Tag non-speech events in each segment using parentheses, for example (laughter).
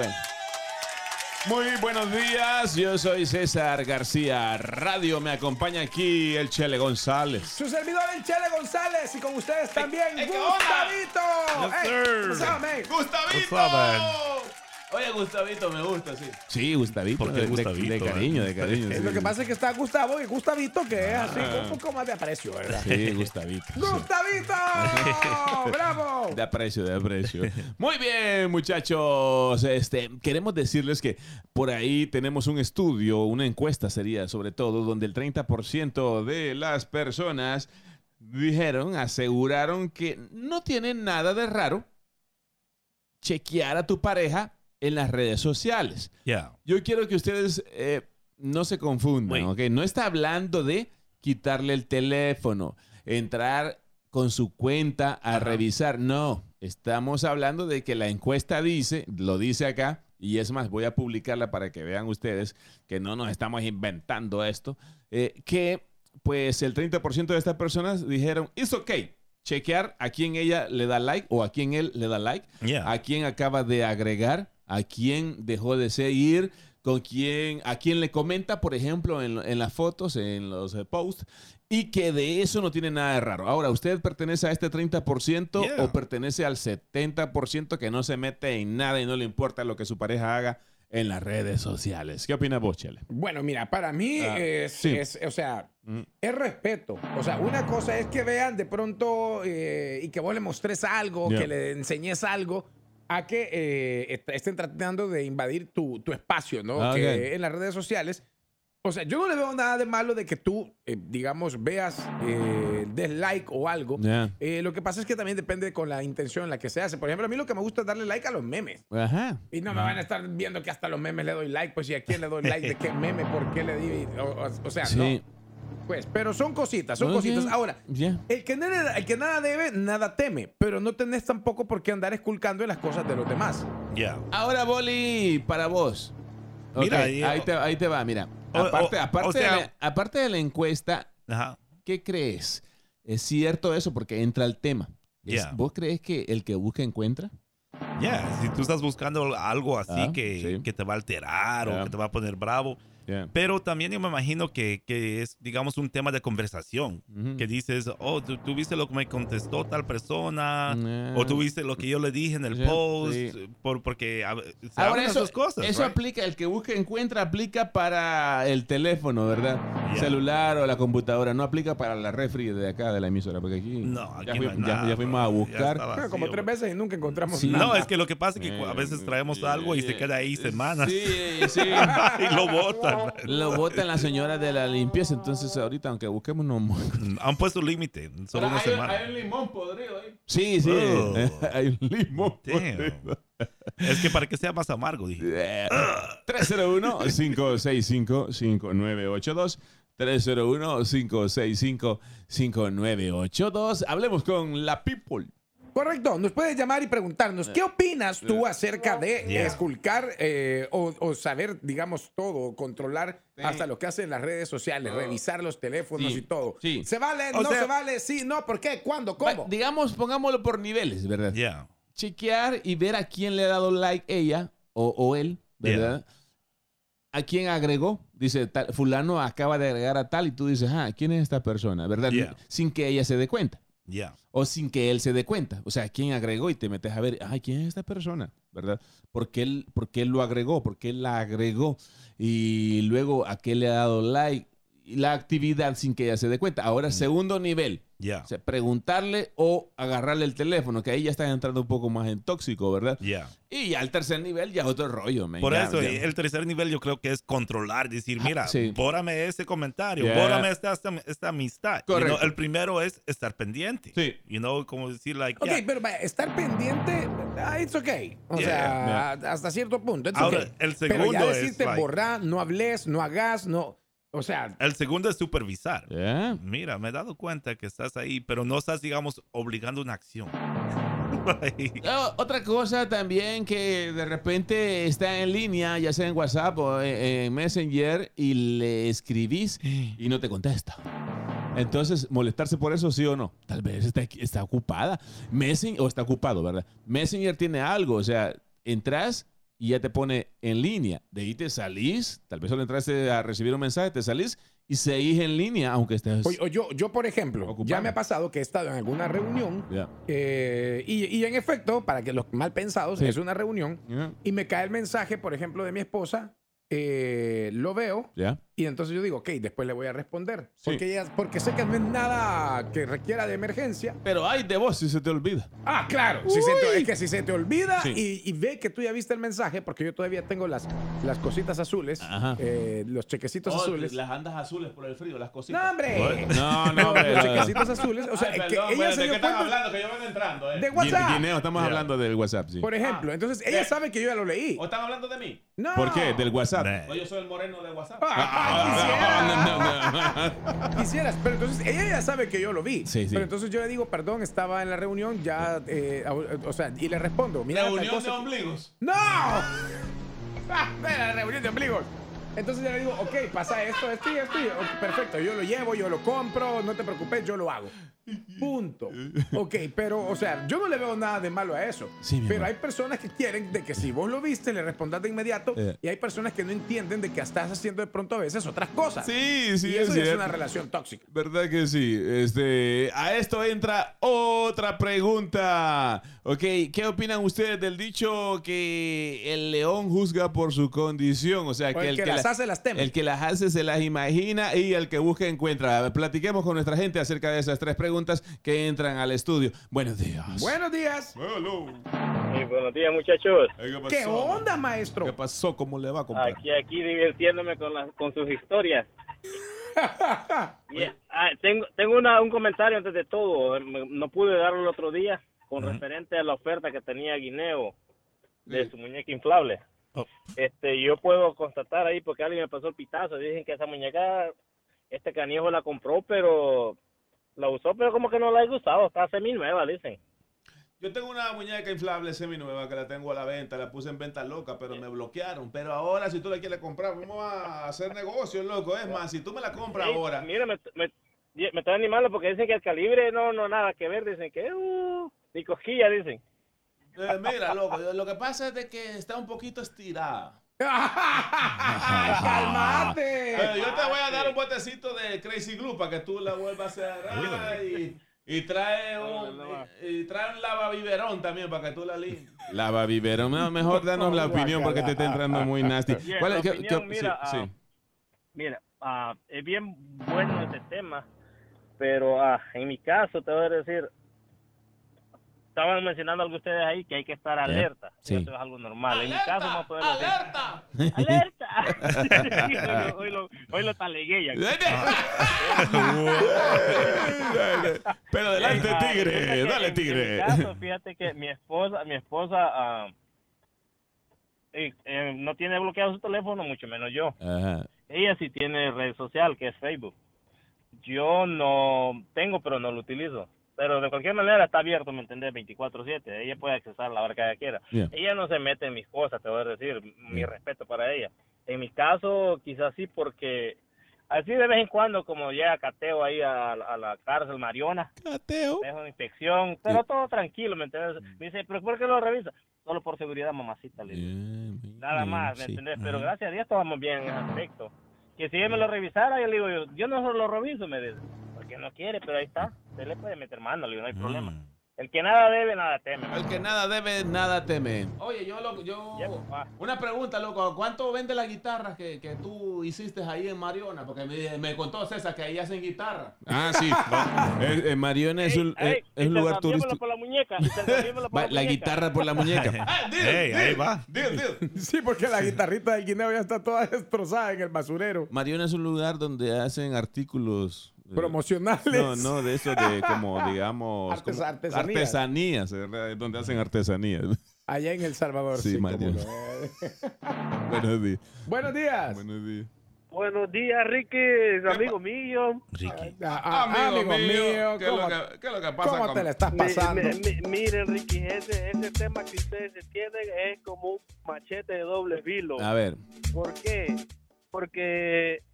Bueno. Muy buenos días, yo soy César García Radio, me acompaña aquí el Chele González. Su servidor el Chele González y con ustedes también. Gustavito. Yes, Hey, sir. what's up, man? ¡Gustavito! What's up, man? Oye, Gustavito me gusta, sí. Sí, Gustavito. ¿Por qué de- de- Gustavito, De, cariño, de cariño. Eh, sí. Lo que pasa es que está Gustavo y Gustavito, que es así, un poco más de aprecio, ¿verdad? Sí, Gustavito. ¡Gustavito! (laughs) ¡Bravo! De aprecio, de aprecio. Muy bien, muchachos. Este, queremos decirles que por ahí tenemos un estudio, una encuesta sería sobre todo, donde el 30% de las personas dijeron, aseguraron que no tienen nada de raro chequear a tu pareja en las redes sociales. Yeah. Yo quiero que ustedes eh, no se confundan. ¿ok? No está hablando de quitarle el teléfono, entrar con su cuenta a revisar. No, estamos hablando de que la encuesta dice, lo dice acá, y es más, voy a publicarla para que vean ustedes que no nos estamos inventando esto, eh, que pues el 30% de estas personas dijeron, it's okay, chequear a quién ella le da like o a quién él le da like Yeah. a quién acaba de agregar, a quién dejó de seguir, con quién, a quién le comenta, por ejemplo, en, en las fotos, en los eh, posts, y que de eso no tiene nada de raro. Ahora, ¿usted pertenece a este 30% Yeah. o pertenece al 70% que no se mete en nada y no le importa lo que su pareja haga en las redes sociales? ¿Qué opina vos, Chele? Bueno, mira, para mí Ah, es, sí. es- o sea, Mm. es respeto. O sea, una cosa es que vean de pronto eh, y que vos le mostres algo, Yeah. que le enseñes algo, a que eh, est- estén tratando de invadir tu, tu espacio, ¿no? Ah, Que en las redes sociales. O sea, yo no le veo nada de malo de que tú, eh, digamos, veas, eh, des like o algo. Ya. Eh, lo que pasa es que también depende con la intención en la que se hace. Por ejemplo, a mí lo que me gusta es darle like a los memes. Ajá. Y no me van a estar viendo que hasta los memes le doy like, pues si a quién le doy like, de qué meme, por qué le di. O, o- o sea, Sí. no. Pues, pero son cositas, son No, cositas. ya. Ahora, Ya. el que, nada, el que nada debe, nada teme, pero no tenés tampoco por qué andar esculcando en las cosas de los demás. Yeah. Ahora, Boli, para vos. Mira, yo- ahí, te, ahí te va, mira. O- Aparte, o- aparte, o sea- de la, aparte de la encuesta, Ajá. ¿qué crees? ¿Es cierto eso? Porque entra el tema. Es- Yeah. ¿Vos crees que el que busca encuentra? Yeah. Si tú estás buscando algo así Ah, que, sí. que te va a alterar Yeah. o que te va a poner bravo, pero también yo me imagino que, que es, digamos, un tema de conversación. Que dices, oh, tú, tú viste lo que me contestó tal persona, Ah. o tú viste lo que yo le dije en el Sí, post, sí. por, porque a- se Ahora eso, esas cosas. eso right? aplica, el que busca encuentra aplica para el teléfono, ¿verdad? Yeah. Celular o la computadora, no aplica para la refri de acá de la emisora, porque aquí, No, ya, aquí fui- no ya- ya fuimos a Ya buscar. como tres veces y nunca encontramos Sí. nada. No, es que lo que pasa es que a veces traemos algo y se queda ahí semanas Sí, sí. (laughs) y lo botan. (laughs) Lo votan la señora de la limpieza, entonces ahorita aunque busquemos no... (laughs) Han puesto límite, solo una semana. un limón podrido ahí. Sí, sí, Oh. (laughs) hay un limón Damn. podrido. Es que para que sea más amargo, dije. Eh, 301-565-5982. 301-565-5982. Hablemos con la people. Correcto, nos puedes llamar y preguntarnos, ¿qué opinas tú acerca de Yeah. esculcar eh, o, o saber, digamos, todo, controlar Sí. hasta lo que hacen las redes sociales, revisar los teléfonos Sí, y todo? sí. ¿Se vale? O ¿No sea- se vale? Sí, no, ¿por qué? ¿Cuándo? ¿Cómo? Va, Digamos, pongámoslo por niveles, ¿verdad? Yeah. Chequear y ver a quién le ha dado like ella o, o él, ¿verdad? A quién agregó. Dice, tal, fulano acaba de agregar a tal y tú dices, ah, ¿quién es esta persona? ¿Verdad? Yeah. Sin que ella se dé cuenta. Yeah. O sin que él se dé cuenta. O sea, ¿quién agregó? Y te metes a ver, ay, ¿quién es esta persona? ¿Verdad? ¿Por qué él, por qué él lo agregó? ¿Por qué él la agregó? Y luego, ¿a qué le ha dado like? La actividad sin que ella se dé cuenta. Ahora, segundo nivel. Yeah. O sea, preguntarle o agarrarle el teléfono, que ahí ya están entrando un poco más en tóxico, ¿verdad? Yeah. Y ya al tercer nivel ya otro rollo, man. Por Ya- eso, ya- el tercer nivel yo creo que es controlar, decir, Ah, mira, sí. bórame ese comentario, Yeah. bórame esta, esta, esta amistad. You Correcto. know, el primero es estar pendiente. Sí. You know, como decir, like, Ok, yeah. pero estar pendiente, ah, it's okay. O Yeah, sea, hasta cierto punto. it's Ahora, okay. el Pero ya segundo es, decirte like- borrar, no hables, no hagas, no. O sea, El segundo es supervisar. Ya. Mira, me he dado cuenta que estás ahí, pero no estás, digamos, obligando una acción. (laughs) Ah, Otra cosa también que de repente está en línea, ya sea en WhatsApp o en, en Messenger, y le escribís y no te contesta. Entonces, molestarse por eso, sí o no. Tal vez está, está ocupada. Messenger, o está ocupado, ¿verdad? Messenger tiene algo, o sea, entras y ya te pone en línea. De ahí te salís, tal vez solo entraste a recibir un mensaje, te salís y seguís en línea, aunque estés... O- o yo, yo, por ejemplo, Ocupado. ya me ha pasado que he estado en alguna reunión eh, y, y en efecto, para que los mal pensados, Sí. es una reunión y me cae el mensaje, por ejemplo, de mi esposa, eh, lo veo. Y entonces yo digo, ok, después le voy a responder. Sí. Porque, ella- porque sé que no es nada que requiera de emergencia. Pero hay de vos si se te olvida. Ah, claro. Si se te- es que si se te olvida Sí. y, y ve que tú ya viste el mensaje, porque yo todavía tengo las, las cositas azules, eh, los chequecitos azules. Oh, Las andas azules por el frío, las ¡No, cositas. hombre! (laughs) No, no, hombre. los chequecitos azules. O sea, Ay, que ella bueno, se ¿de dio qué cuenta- hablando? Que yo vengo entrando, eh. De WhatsApp. Guineo, estamos Ya. hablando del WhatsApp, sí. Por ejemplo, entonces ella ¿Qué? sabe que yo ya lo leí. ¿O están hablando de mí? No. ¿Por qué? Del WhatsApp. Nah. O yo soy el moreno de WhatsApp. Ah, Quisieras, pero entonces ella ya sabe que yo lo vi. Sí, sí. Pero entonces yo le digo, perdón, estaba en la reunión, ya, eh, o sea, y le respondo, mira, Reunión de que- ombligos. ¡No! (laughs) Ah, la reunión de ombligos. Entonces yo le digo, ok, pasa esto, esto y esto. y- perfecto, yo lo llevo, yo lo compro, no te preocupes, yo lo hago. Punto. Ok, pero, o sea, yo no le veo nada de malo a eso. Sí, pero hay personas que quieren de que si vos lo viste, le respondas de inmediato. Eh. Y hay personas que no entienden de que estás haciendo de pronto a veces otras cosas. Sí, sí, y es eso ya es una relación tóxica. ¿Verdad que sí? Este, a esto entra otra pregunta. Ok, ¿qué opinan ustedes del dicho que el león juzga por su condición? O sea, O que el que las la- hace, las teme. El que las hace se las imagina y el que busca encuentra. Platiquemos con nuestra gente acerca de esas tres preguntas que entran al estudio. Buenos días. Buenos días. Hello. Sí, buenos días, muchachos. Hey, pasó? ¿Qué onda, maestro? ¿Qué pasó? ¿Cómo le va, compadre? Aquí, aquí divirtiéndome con, las con sus historias. (laughs) Y, ah, tengo tengo una, un comentario antes de todo. No pude darlo el otro día con referente a la oferta que tenía Guineo de su muñeca inflable. Oh. Este, yo puedo constatar ahí porque alguien me pasó el pitazo. Dicen que esa muñeca, este canijo la compró, pero la usó, pero como que no la ha gustado. Está semi nueva, dicen. Yo tengo una muñeca inflable seminueva que la tengo a la venta, la puse en venta loca, pero me bloquearon. Pero ahora, si tú la quieres comprar, vamos a hacer negocio, loco. Es más, si tú me la compras Sí, ahora. Mira, me, me, me está animando porque dicen que el calibre no, no nada que ver. Dicen que, uh, ni cosquilla, dicen. eh, mira, loco, lo que pasa es de que está un poquito estirada. (laughs) ¡Calmate! Pero yo te voy a dar un botecito de Crazy Glue para que tú la vuelvas a cerrar y, y trae un, y, y trae un lavaviverón también para que tú la limpies. Lavaviverón, no, mejor danos la opinión porque te está entrando muy nasty. ¿Cuál es- qué- opinión, qué- mira, sí, sí. Mira, ah, es bien bueno este tema, pero ah, en mi caso te voy a decir, estaban mencionando algo ustedes ahí que hay que estar alerta. Sí. Eso es algo normal. En mi caso no puedo decir, ¡Alerta! ¡Alerta! (laughs) hoy, lo, hoy lo talegué ya. (laughs) Pero adelante, tigre, dale, tigre. En mi caso, fíjate que mi esposa, mi esposa ah, eh, eh, no tiene bloqueado su teléfono, mucho menos yo. Ajá. Ella sí tiene red social, que es Facebook. Yo no tengo, pero no lo utilizo. Pero de cualquier manera está abierto, ¿me entendés? 24-7. Ella puede accesar la hora que ella quiera. Ella no se mete en mis cosas, te voy a decir. Mi respeto para ella. En mi caso, quizás sí, porque así de vez en cuando, como llega Cateo ahí a, a la cárcel Mariona, Cateo. dejo una inspección, pero todo tranquilo, ¿me entiendes? Me dice, ¿pero por qué lo revisa? Solo por seguridad, mamacita. Le digo. Nada más, ¿me sí. entendés? Pero Ajá. gracias a Dios estábamos bien en ese aspecto. Que si él me lo revisara, yo le digo, yo, yo no lo reviso, me dice. Porque no quiere, pero ahí está. Se le puede meter mano, le digo, no hay problema. Mm. El que nada debe, nada teme. El que nada debe, nada teme. Oye, yo, lo, yo una pregunta, loco. ¿Cuánto vende la guitarra que, que tú hiciste ahí en Mariona? Porque me, me contó César que ahí hacen guitarra. Ah, sí. (laughs) Eh, eh, Mariona es un, Ey, eh, ey, es un lugar turístico. por la muñeca. intercambiémoslo por (laughs) Va, la muñeca. guitarra por la muñeca. (laughs) Ah, deal, Ey, ahí va. deal, deal. Sí, porque la guitarrita del guineo ya está toda destrozada en el basurero. Mariona es un lugar donde hacen artículos. Eh, Promocionales. No, no, de eso de como, (laughs) digamos. Artes- como artesanías. artesanías, ¿verdad? donde hacen artesanías. Allá en El Salvador, Sí, sí. (laughs) Buenos días. Buenos días. Buenos días. Buenos días, Ricky, amigo mío. Ricky. Ah, ah, amigo, mío, ¿qué es lo ¿cómo, que, qué es lo que pasa cómo con- te la estás Mi- pasando? mi- mi- miren, Ricky, ese, ese tema que ustedes tienen es como un machete de doble filo. A ver. ¿Por qué? Porque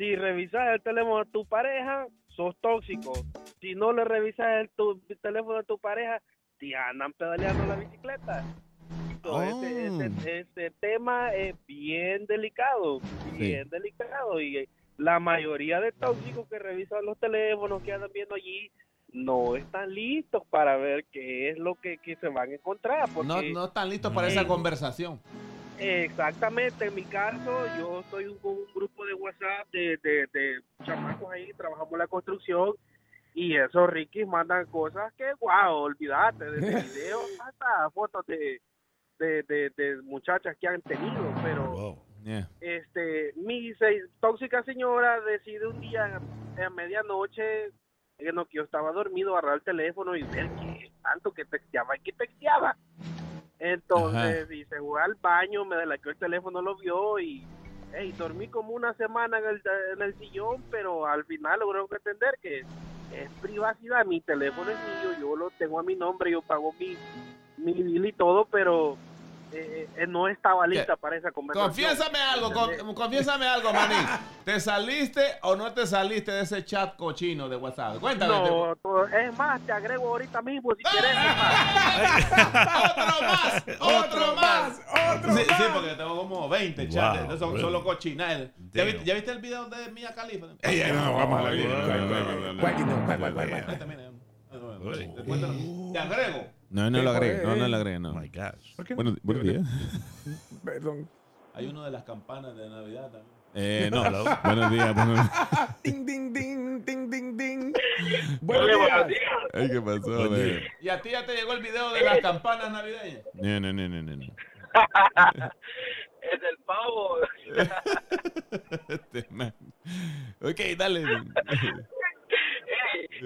si revisas el teléfono de tu pareja, sos tóxico. Si no le revisas el tu, teléfono de tu pareja, te andan pedaleando la bicicleta. Oh. ese, ese- ese tema es bien delicado, bien delicado y la mayoría de tóxicos que revisan los teléfonos que andan viendo allí no están listos para ver qué es lo que, que se van a encontrar. Porque No, no están listos para esa Eh, conversación. Exactamente, en mi caso, yo estoy un- con un grupo de WhatsApp de, de, de chamacos ahí, trabajamos la construcción y esos Ricky mandan cosas que, wow, olvídate, desde (laughs) videos hasta fotos de, de, de, de muchachas que han tenido, pero Wow. Yeah. este mi se- tóxica señora decide un día a medianoche en lo que yo estaba dormido agarrar el teléfono y ver que tanto que texteaba y que texteaba entonces dice fue al baño me delaqueó el teléfono lo vio y hey, dormí como una semana en el, en el sillón pero al final logré entender que es privacidad mi teléfono es mío yo lo tengo a mi nombre yo pago mi mi bill y todo pero eh, eh, no estaba lista para esa conversación Confiésame algo, con- confiésame algo, maní. ¿Te saliste o no te saliste de ese chat cochino de WhatsApp? Cuéntame. No, es más, te agrego ahorita mismo si quieres. ¡Otro más! ¡Otro más! ¡Otro Sí, más! sí, porque tengo como 20 chats. Estos son really? solo cochinadas. ¿Ya, viste- ya viste el video de Mia Khalifa? Ey, ey, no, vamos a la Wow. Te agrego. No, no lo agregué, no, no lo agregué, Oh my gosh. ¿Por qué no? Bueno, buenos días. (laughs) Perdón. Hay uno de las campanas de Navidad también. Eh, no. (laughs) Buenos días, buenos (laughs) Ding, ding, ding, ding, ding, ding. Hola, Buenos buenos días. días. Ay, ¿qué pasó? Buen día. güey? ¿Y a ti ya te llegó el video de las campanas navideñas? No, no, no, no, no. no. Es del pavo. Este man. Ok, dale.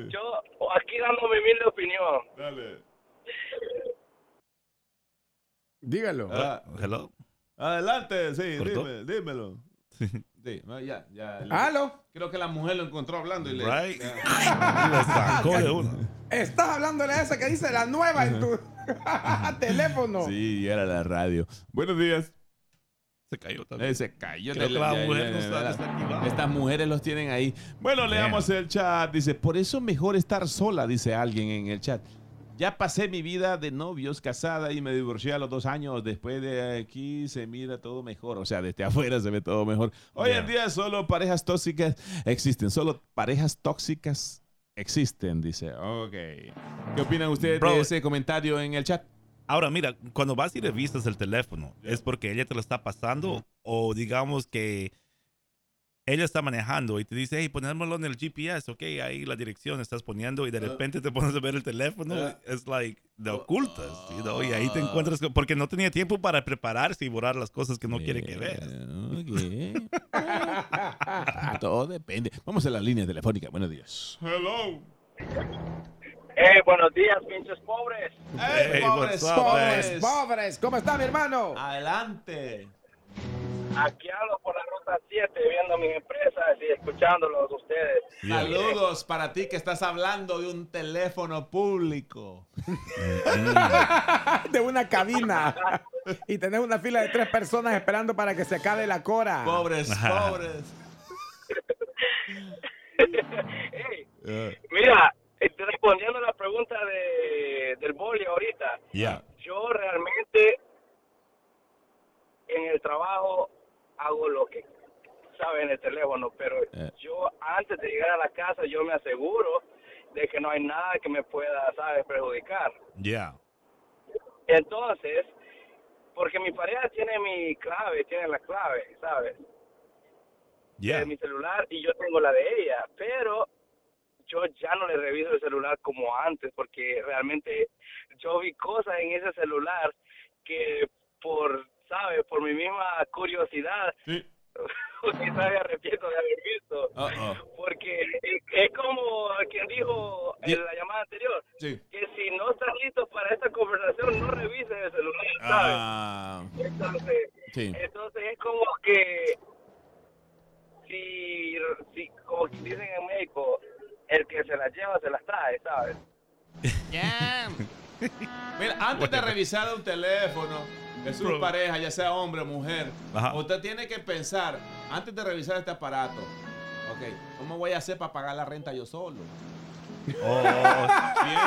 Yo aquí dando mi humilde opinión. Dale. Dígalo. Ah, Hello. adelante, sí, ¿Cortó? dime, dímelo. Sí, ya, ya. ¿Aló? Creo que la mujer lo encontró hablando y le. Right. Ya. (laughs) Lo sacó de uno. Estás hablándole a esa que dice la nueva en tu (laughs) (laughs) teléfono. Sí, era la radio. Buenos días. Se cayó también. Eh, se cayó. Creo que la mujer no está desactivada. Estas mujeres los tienen ahí. Bueno, leamos el chat. Dice, por eso mejor estar sola, dice alguien en el chat. Ya pasé mi vida de novios, casada y me divorcié a los dos años. Después de aquí se mira todo mejor. O sea, desde afuera se ve todo mejor. Hoy en Ya. día solo parejas tóxicas existen. Solo parejas tóxicas existen, dice. Ok. ¿Qué opinan ustedes Bro. de ese comentario en el chat? Ahora, mira, cuando vas y revisas el teléfono, ¿es porque ella te lo está pasando o digamos que ella está manejando y te dice, hey, ponémoslo en el GPS, ok, ahí la dirección estás poniendo y de repente te pones a ver el teléfono, Ah. es like, de ocultas, you know, y ahí te encuentras, con- porque no tenía tiempo para prepararse y borrar las cosas que no quiere que veas. Eh, ok. (laughs) Todo depende. Vamos a la línea telefónica. Buenos días. Hello. Hey, buenos días, pinches pobres. Hey, pobres, up, Pobres, pobres. pobres. ¿Cómo está mi hermano? Adelante. Aquí ando por la ruta 7 viendo mis empresas y escuchándolos a ustedes. Saludos para ti que estás hablando de un teléfono público. (laughs) De una cabina. Y tenés una fila de tres personas esperando para que se acabe la cora. Pobres, pobres. (laughs) Hey, mira, este, respondiendo a la pregunta de, del boli Ya. yo realmente en el trabajo hago lo que sabe en el teléfono, pero Eh. yo antes de llegar a la casa yo me aseguro de que no hay nada que me pueda, ¿sabes?, perjudicar. Ya. Entonces, porque mi pareja tiene mi clave, tiene la clave, ¿sabes? De mi celular y yo tengo la de ella, pero yo ya no le reviso el celular como antes porque realmente yo vi cosas en ese celular que por, ¿sabes? Por mi misma curiosidad, Sí. (laughs) quizás me arrepiento de haber visto. Porque es- es como quien dijo en la llamada anterior, Sí. que si no estás listo para esta conversación, no revises el celular, ¿sabes? Ah, Entonces, sí. entonces es como que si, si como dicen en México, el que se las lleva se las trae, ¿sabes? (laughs) Mira, antes de revisar un teléfono de su pareja, ya sea hombre o mujer, Ajá. usted tiene que pensar, antes de revisar este aparato, ok, ¿cómo voy a hacer para pagar la renta yo solo? Oh, Bien.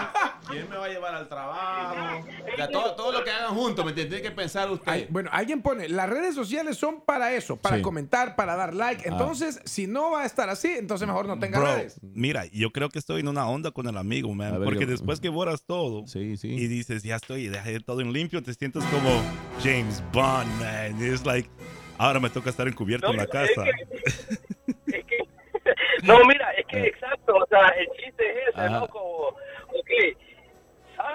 ¿Quién me va a llevar al trabajo? Ya, todo, todo lo que hagan juntos, ¿me entiendes? Tiene que pensar usted. Ay, bueno, alguien pone, las redes sociales son para eso, para Sí. comentar, para dar like. Ah. Entonces, si no va a estar así, entonces mejor no tenga Bro, redes. mira, yo creo que estoy en una onda con el amigo, man. Ver, porque yo- después que borras todo Sí, sí. y dices, ya estoy, dejé todo en limpio, te sientes como James Bond, man. Es like, ahora me toca estar encubierto No, en la es casa. que- es que, (laughs) (laughs) no, mira, es que exacto, o sea, el chiste es ese, Ajá. ¿no? Como, ok,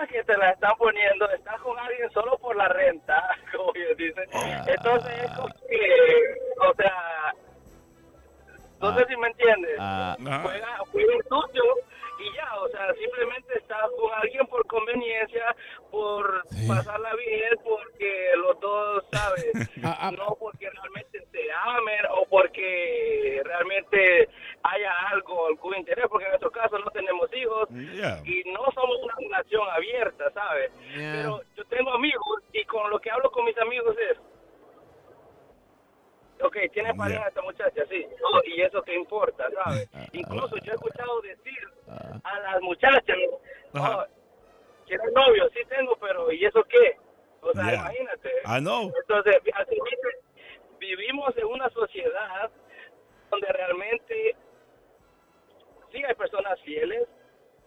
que te la están poniendo, estás con alguien solo por la renta, (laughs) como ellos dicen. Entonces es como que, o sea, no Ah. sé si me entiendes. Ah. Juega, juega sucio y ya, o sea, simplemente estás con alguien por conveniencia, por Sí. pasarla bien, porque los dos, ¿sabes? (laughs) Ah, ah. no porque realmente se amen o porque realmente haya algo, algún interés, porque en nuestro caso no tenemos hijos Yeah. y abierta, ¿sabes? Yeah. Pero yo tengo amigos y con lo que hablo con mis amigos es, ok, tiene pareja Yeah. esta muchacha, sí, y eso qué importa, ¿sabes? Ah, Incluso yo he escuchado decir ah. a las muchachas, oh, ¿quieres novio? Sí tengo, pero ¿y eso qué? O sea, Yeah. imagínate. I know. Entonces, así vivimos en una sociedad donde realmente sí hay personas fieles,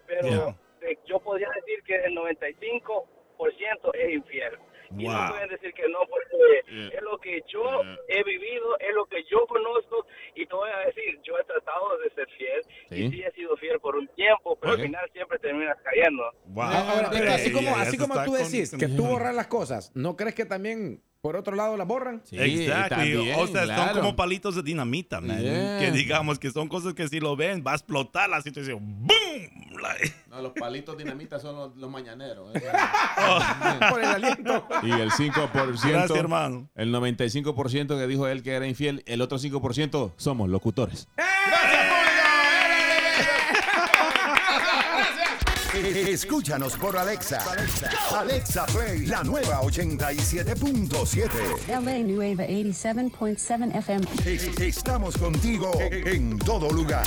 pero Yeah. De- yo podría decir que el 95% es infiel. Y no pueden decir que no, porque Yeah. es lo que yo Yeah. he vivido, es lo que yo conozco, y te voy a decir, yo he tratado de ser fiel, Sí. y sí he sido fiel por un tiempo, pero al final siempre terminas cayendo. Wow. Ahora, pero así como, así como tú decís que tú borras las cosas, ¿no crees que también por otro lado las borran? Sí, Exacto. también, o sea, claro. son como palitos de dinamita, man. Yeah. Que digamos que son cosas que si lo ven va a explotar la situación. ¡Boom! (laughs) No, los palitos dinamita son los, los mañaneros. ¿eh? (laughs) Por el aliento. y el 5%, Gracias, hermano. el 95% que dijo él que era infiel, el otro 5% somos locutores. Escúchanos por Alexa. Alexa Play, la nueva 87.7. LA Nueva 87.7 FM. Es- Estamos contigo en todo lugar.